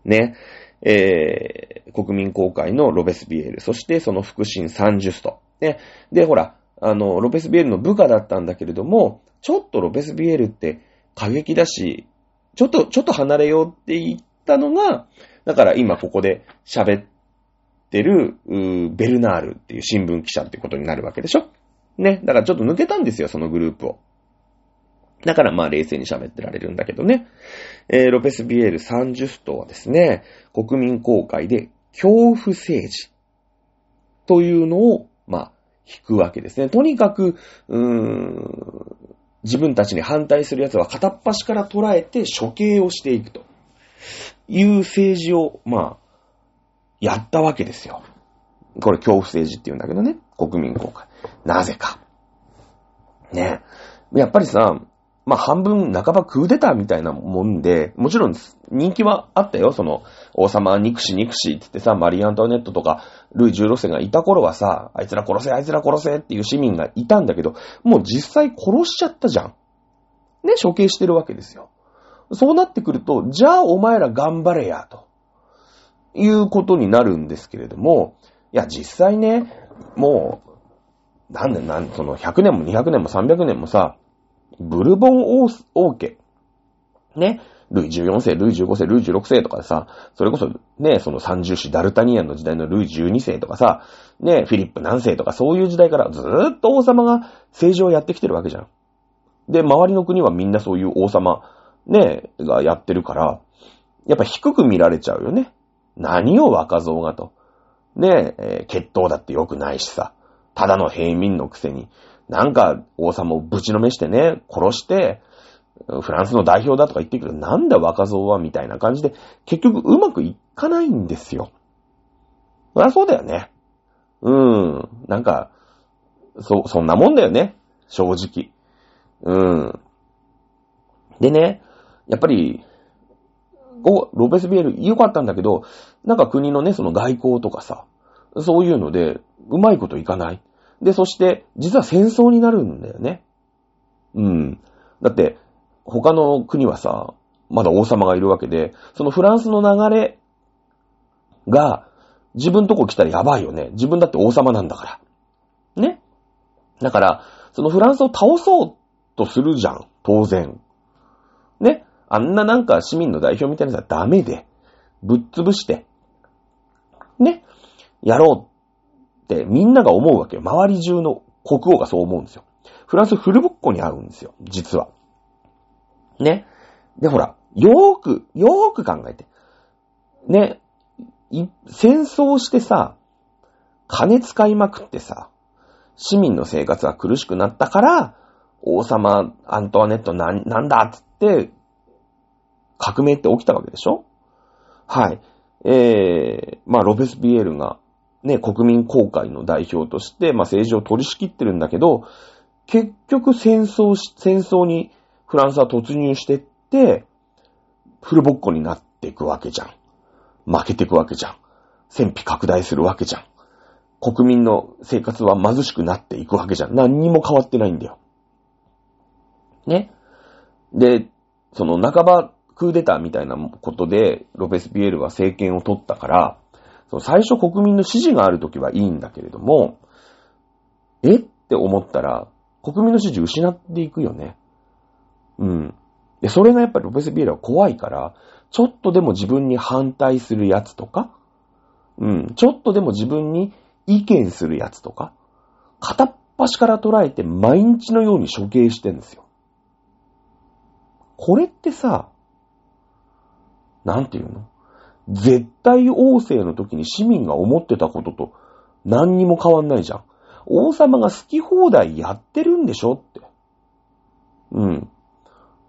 ね。えー、国民公開のロベスビエール、そしてその腹心サンジュスト。ね。で、ほら、あの、ロベスビエールの部下だったんだけれども、ちょっとロベスビエールって過激だし、ちょっと、ちょっと離れようって言ったのが、だから今ここで喋ってる、ベルナールっていう新聞記者ってことになるわけでしょね。だからちょっと抜けたんですよ、そのグループを。だからまあ冷静に喋ってられるんだけどね。えー、ロペスビエール・サンジュストはですね、国民公開で恐怖政治というのを、まあ、引くわけですね。とにかく、うーん、自分たちに反対する奴は片っ端から捉えて処刑をしていくという政治を、まあ、やったわけですよ。これ恐怖政治って言うんだけどね。国民公開。なぜか。ね。やっぱりさ、まあ半分半ばクーデターみたいなもんで、もちろん人気はあったよ。その、王様憎し憎しって言ってさ、マリー・アントワネットとか、ルイ16世がいた頃はさ、あいつら殺せ、あいつら殺せっていう市民がいたんだけど、もう実際殺しちゃったじゃん。ね、処刑してるわけですよ。そうなってくると、じゃあお前ら頑張れや、ということになるんですけれども、いや、実際ね、もう、なんで、なん、その100年も200年も300年もさ、ブルボン王王家。ね。ルイ14世、ルイ15世、ルイ16世とかさ、それこそね、その三重士ダルタニアンの時代のルイ12世とかさ、ね、フィリップ何世とかそういう時代からずーっと王様が政治をやってきてるわけじゃん。で、周りの国はみんなそういう王様、ね、がやってるから、やっぱ低く見られちゃうよね。何を若造がと。ねえ、血統だって良くないしさ。ただの平民のくせに、なんか王様をぶちのめしてね、殺して、フランスの代表だとか言ってくるなんだ若造はみたいな感じで、結局うまくいかないんですよ。そりゃそうだよね。うーん。なんか、そ、そんなもんだよね。正直。うーん。でね、やっぱり、お、ロペスビエル良かったんだけど、なんか国のね、その外交とかさ、そういうので、うまいこといかない。で、そして、実は戦争になるんだよね。うん。だって、他の国はさ、まだ王様がいるわけで、そのフランスの流れが、自分とこ来たらやばいよね。自分だって王様なんだから。ね。だから、そのフランスを倒そうとするじゃん。当然。あんななんか市民の代表みたいなやつはダメで、ぶっ潰して、ね。やろうってみんなが思うわけよ。周り中の国王がそう思うんですよ。フランスフルボッコに合うんですよ。実は。ね。で、ほら、よーく、よーく考えて。ね。戦争してさ、金使いまくってさ、市民の生活が苦しくなったから、王様アントワネットな、なんだっつって、革命って起きたわけでしょ？はい。えー、まあ、ロベスビエールがね、国民公開の代表として、まあ、政治を取り仕切ってるんだけど、結局戦争し、戦争にフランスは突入してって、フルボッコになっていくわけじゃん。負けていくわけじゃん。戦費拡大するわけじゃん。国民の生活は貧しくなっていくわけじゃん。何にも変わってないんだよ。ね。で、その半ばクーデターみたいなことで、ロペス・ピエールは政権を取ったから、そう最初国民の支持があるときはいいんだけれども、えって思ったら、国民の支持失っていくよね。うん。で、それがやっぱりロペス・ビエラは怖いから、ちょっとでも自分に反対するやつとか、うん、ちょっとでも自分に意見するやつとか、片っ端から捉えて毎日のように処刑してんですよ。これってさ、なんていうの？絶対王政の時に市民が思ってたことと何にも変わんないじゃん。王様が好き放題やってるんでしょって。うん。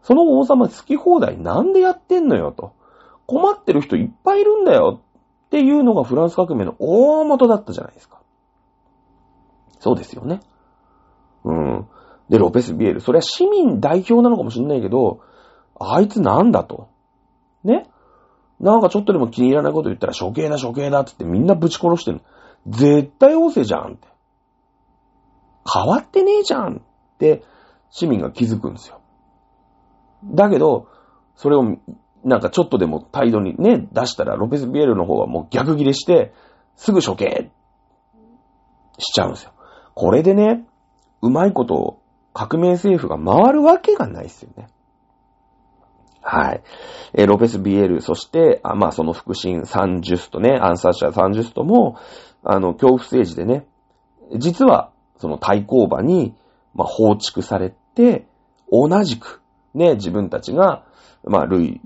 その王様好き放題なんでやってんのよと。困ってる人いっぱいいるんだよっていうのがフランス革命の大元だったじゃないですか。そうですよね。うん。で、ロペス・ビエル。それは市民代表なのかもしれないけど、あいつなんだと。ね？なんかちょっとでも気に入らないこと言ったら処刑だ処刑だってってみんなぶち殺してる絶対王政じゃんって。変わってねえじゃんって市民が気づくんですよ。だけど、それをなんかちょっとでも態度にね、出したらロペス・ビエルの方はもう逆ギレして、すぐ処刑しちゃうんですよ。これでね、うまいこと革命政府が回るわけがないですよね。はい。えー、ロペス・ビエル、そして、あまあ、その腹心サンジュストね、アンサーシャーサンジュストも、あの、恐怖政治でね、実は、その対抗馬に、まあ、放逐されて、同じく、ね、自分たちが、まあ、ルイ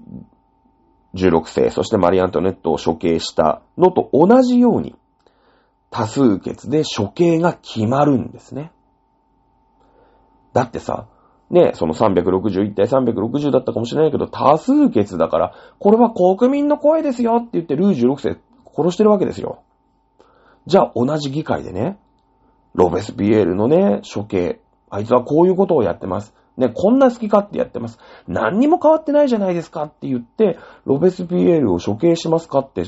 16世、そしてマリアントネットを処刑したのと同じように、多数決で処刑が決まるんですね。だってさ、ね、その361対360だったかもしれないけど、多数決だから、これは国民の声ですよって言ってルイ16世殺してるわけですよ。じゃあ同じ議会でね、ロベスピエールのね、処刑、あいつはこういうことをやってます。ね、こんな好き勝手やってます。何にも変わってないじゃないですかって言って、ロベスピエールを処刑しますかって、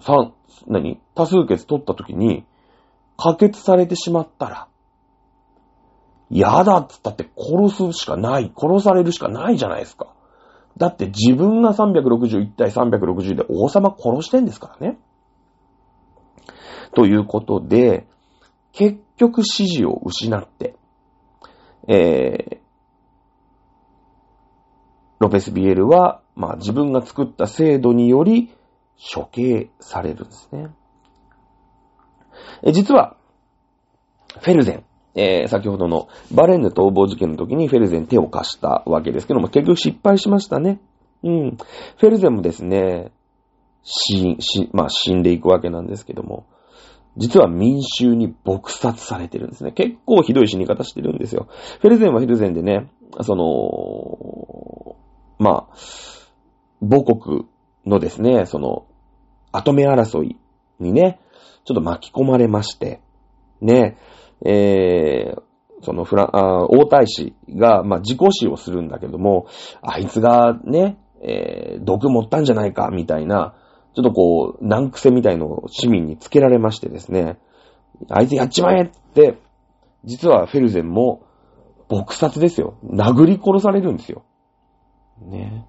さ、何？多数決取った時に、可決されてしまったら、嫌だっつったって殺すしかない、殺されるしかないじゃないですか。だって自分が361対360で王様殺してんですからね。ということで、結局支持を失って、えー、ロペスビエルは、まあ自分が作った制度により処刑されるんですね。え実は、フェルゼン、えー、先ほどのバレンヌ逃亡事件の時にフェルゼン手を貸したわけですけども、結局失敗しましたね。うん。フェルゼンもですね、死、死、まあ死んでいくわけなんですけども、実は民衆に撲殺されてるんですね。結構ひどい死に方してるんですよ。フェルゼンはフェルゼンでね、その、まあ、母国のですね、その、後目争いにね、ちょっと巻き込まれまして、ね、えー、そのフランあ、王太子が、まあ、自己死をするんだけども、あいつがね、えー、毒持ったんじゃないか、みたいな、ちょっとこう、難癖みたいのを市民につけられましてですね、あいつやっちまえって、実はフェルゼンも、撲殺ですよ。殴り殺されるんですよ。ね。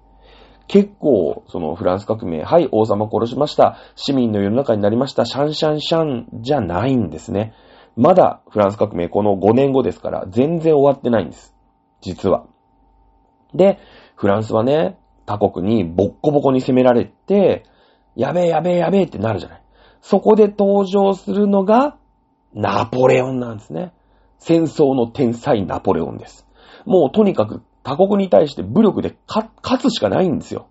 結構、そのフランス革命、はい、王様殺しました。市民の世の中になりました。シャンシャンシャンじゃないんですね。まだフランス革命この5年後ですから、全然終わってないんです。実は。で、フランスはね、他国にボッコボコに攻められて、やべえやべえやべえってなるじゃない。そこで登場するのが、ナポレオンなんですね。戦争の天才ナポレオンです。もうとにかく他国に対して武力で勝つしかないんですよ。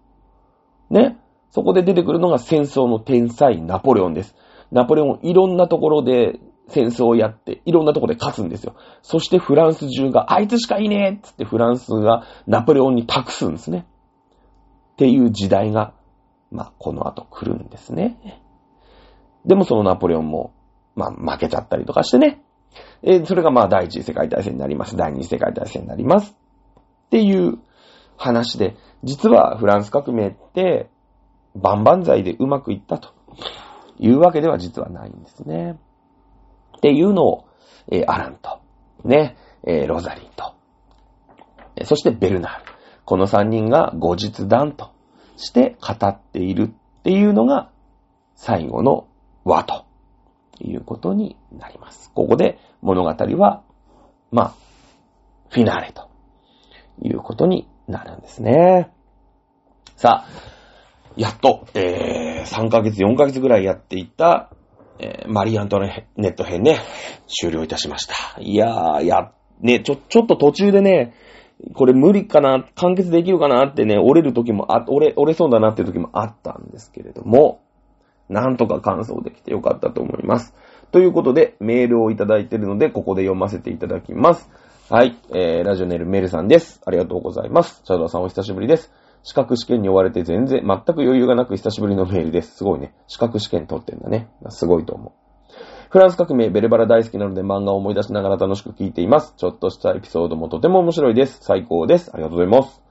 ね。そこで出てくるのが戦争の天才ナポレオンです。ナポレオンいろんなところで戦争をやって、いろんなとこで勝つんですよ。そしてフランス中が、あいつしかいねえつってフランスがナポレオンに託すんですね。っていう時代がまあ、この後来るんですね。でもそのナポレオンも、まあ、負けちゃったりとかしてね。えー、それがまあ、第一次世界大戦になります。第二次世界大戦になります。っていう話で、実はフランス革命って、万々歳でうまくいったというわけでは実はないんですね。っていうのを、え、アランと、ね、え、ロザリンと、そしてベルナール。この三人が後日談として語っているっていうのが最後の和ということになります。ここで物語は、まあ、フィナーレということになるんですね。さあ、やっと、えー、3ヶ月、4ヶ月ぐらいやっていた、えー、マリー・アントネット編ね、終了いたしました。いやー、や、ね、ちょ、ちょっと途中でね、これ無理かな、完結できるかなってね、折れる時もあ、折れ、折れそうだなっていう時もあったんですけれども、なんとか完走できてよかったと思います。ということで、メールをいただいているので、ここで読ませていただきます。はい、えー、ラジオネルメルさんです。ありがとうございます。チャドラさんお久しぶりです。資格試験に追われて全然、全く余裕がなく久しぶりのメールです。すごいね。資格試験取ってんだね。すごいと思う。フランス革命、ベルバラ大好きなので漫画を思い出しながら楽しく聞いています。ちょっとしたエピソードもとても面白いです。最高です。ありがとうございます。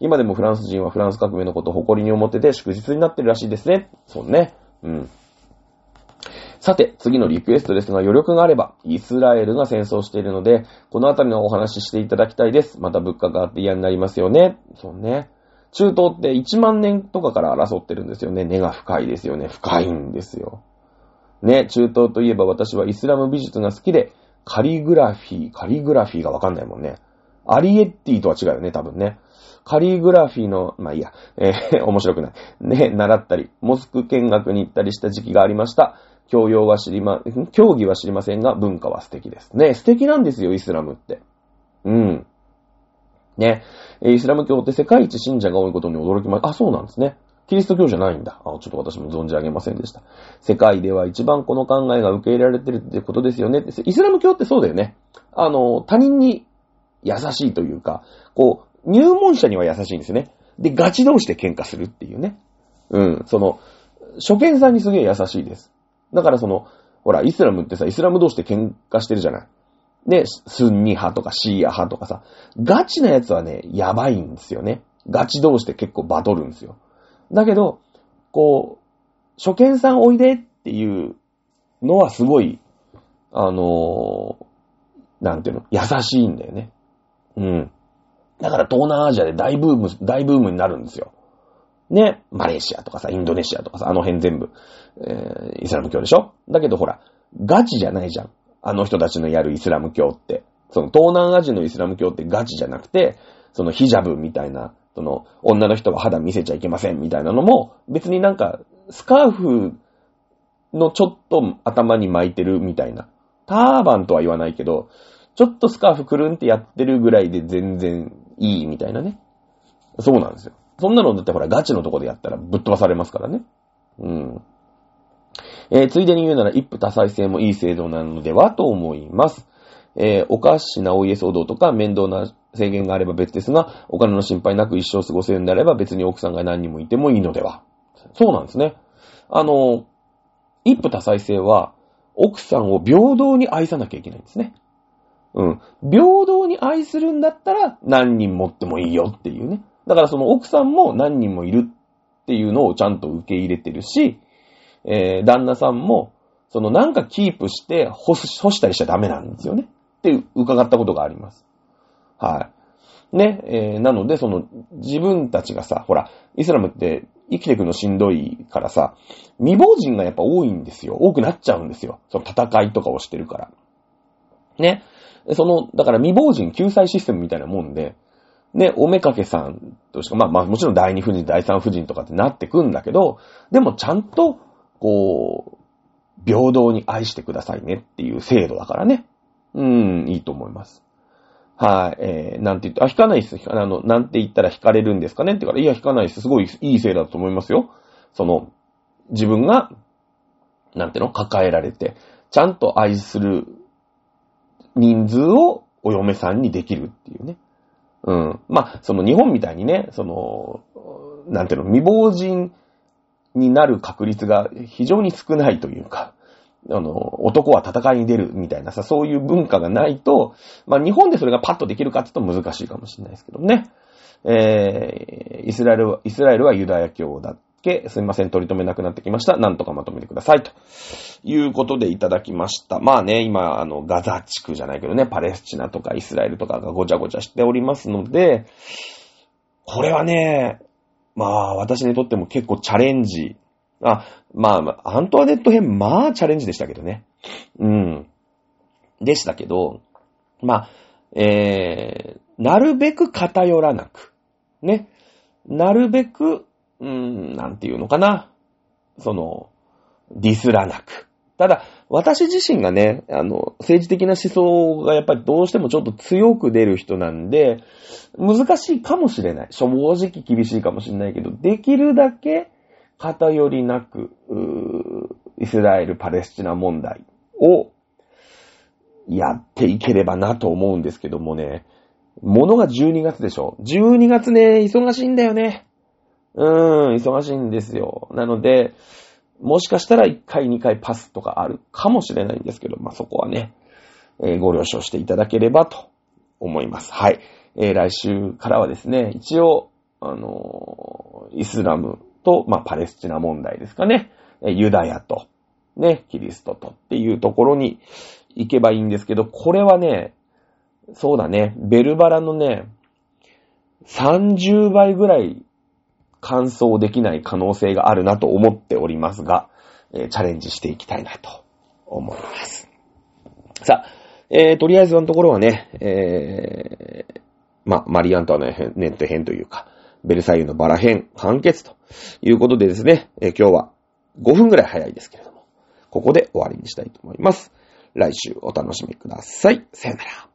今でもフランス人はフランス革命のことを誇りに思ってて祝日になってるらしいですね。そうね。うん。さて、次のリクエストですが、余力があれば、イスラエルが戦争しているので、このあたりのお話ししていただきたいです。また物価があって嫌になりますよね。そうね。中東って1万年とかから争ってるんですよね。根が深いですよね。深いんですよ。ね、中東といえば私はイスラム美術が好きで、カリグラフィー、カリグラフィーがわかんないもんね。アリエッティとは違うよね、多分ね。カリグラフィーの、まあいいや、えー、面白くない。ね、習ったり、モスク見学に行ったりした時期がありました。教養は知りま、競技は知りませんが、文化は素敵です。ね、素敵なんですよ、イスラムって。うん。ね、イスラム教って世界一信者が多いことに驚きま、あ、そうなんですね。キリスト教じゃないんだ。あ、ちょっと私も存じ上げませんでした。世界では一番この考えが受け入れられてるってことですよね。イスラム教ってそうだよね。あの、他人に優しいというか、こう、入門者には優しいんですよね。で、ガチ同士で喧嘩するっていうね。うん、その、初見さんにすげえ優しいです。だからその、ほら、イスラムってさ、イスラム同士で喧嘩してるじゃない。で、スンニ派とかシーア派とかさ、ガチなやつはね、やばいんですよね。ガチ同士で結構バトるんですよ。だけど、こう、初見さんおいでっていうのはすごい、あのーなんていうの、優しいんだよね。うん。だから東南アジアで大ブーム、大ブームになるんですよ。ね、マレーシアとかさ、インドネシアとかさ、あの辺全部、えー、イスラム教でしょ？だけどほら、ガチじゃないじゃん。あの人たちのやるイスラム教って。その東南アジアのイスラム教ってガチじゃなくて、そのヒジャブみたいな、その女の人は肌見せちゃいけませんみたいなのも、別になんか、スカーフのちょっと頭に巻いてるみたいな。ターバンとは言わないけど、ちょっとスカーフくるんってやってるぐらいで全然いいみたいなね。そうなんですよ。そんなのだってほらガチのとこでやったらぶっ飛ばされますからね。うん。えーついでに言うなら一夫多妻制もいい制度なのではと思います。えーおかしなお家騒動とか面倒な制限があれば別ですが、お金の心配なく一生過ごせるんであれば別に奥さんが何人もいてもいいのでは。そうなんですね。あの、一夫多妻制は奥さんを平等に愛さなきゃいけないんですね。うん。平等に愛するんだったら何人持ってもいいよっていうね。だからその奥さんも何人もいるっていうのをちゃんと受け入れてるし、えー、旦那さんも、そのなんかキープして干し干したりしちゃダメなんですよね。って伺ったことがあります。はい。ね、えーなのでその自分たちがさ、ほら、イスラムって生きていくのしんどいからさ、未亡人がやっぱ多いんですよ。多くなっちゃうんですよ。その戦いとかをしてるから。ね。その、だから未亡人救済システムみたいなもんで、ね、おめかけさんとしか、まあまあもちろん第二夫人、第三夫人とかってなってくんだけど、でもちゃんと、こう、平等に愛してくださいねっていう制度だからね。うん、いいと思います。はい、えー、なんて言って、あ、引かないっす。あの、なんて言ったら引かれるんですかねって言うから、いや、引かないっす。すごいいい制度だと思いますよ。その、自分が、なんていうの？抱えられて、ちゃんと愛する人数をお嫁さんにできるっていうね。うん。まあ、その日本みたいにね、その、なんていうの、未亡人になる確率が非常に少ないというか、あの、男は戦いに出るみたいなさ、そういう文化がないと、まあ日本でそれがパッとできるかって言うと難しいかもしれないですけどね。えー、イスラエルは、イスラエルはユダヤ教だっけすみません、取り留めなくなってきました。なんとかまとめてください。ということでいただきました。まあね、今、あの、ガザ地区じゃないけどね、パレスチナとかイスラエルとかがごちゃごちゃしておりますので、これはね、まあ、私にとっても結構チャレンジ。あ、まあ、アントワネット編、まあ、チャレンジでしたけどね。うん。でしたけど、まあ、えー、なるべく偏らなく。ね。なるべく、うん、なんていうのかな。その、ディスらなく。ただ、私自身がね、あの、政治的な思想がやっぱりどうしてもちょっと強く出る人なんで、難しいかもしれない。正直厳しいかもしれないけど、できるだけ偏りなく、イスラエル・パレスチナ問題をやっていければなと思うんですけどもね、ものが12月でしょ。12月ね、忙しいんだよね。うーん、忙しいんですよ。なので、もしかしたら1回2回パスとかあるかもしれないんですけど、まあ、そこはね、えー、ご了承していただければと思います。はい。えー、来週からはですね、一応、あのー、イスラムと、まあ、パレスチナ問題ですかね、えユダヤと、ね、キリストとっていうところに行けばいいんですけど、これはね、そうだね、ベルバラのね、30倍ぐらい完走できない可能性があるなと思っておりますが、えー、チャレンジしていきたいなと思います。さあ、えー、とりあえずのところはね、えー、ま、マリアントワのネット編というか、ベルサイユのバラ編完結ということでですね、えー、今日は5分ぐらい早いですけれども、ここで終わりにしたいと思います。来週お楽しみください。さよなら。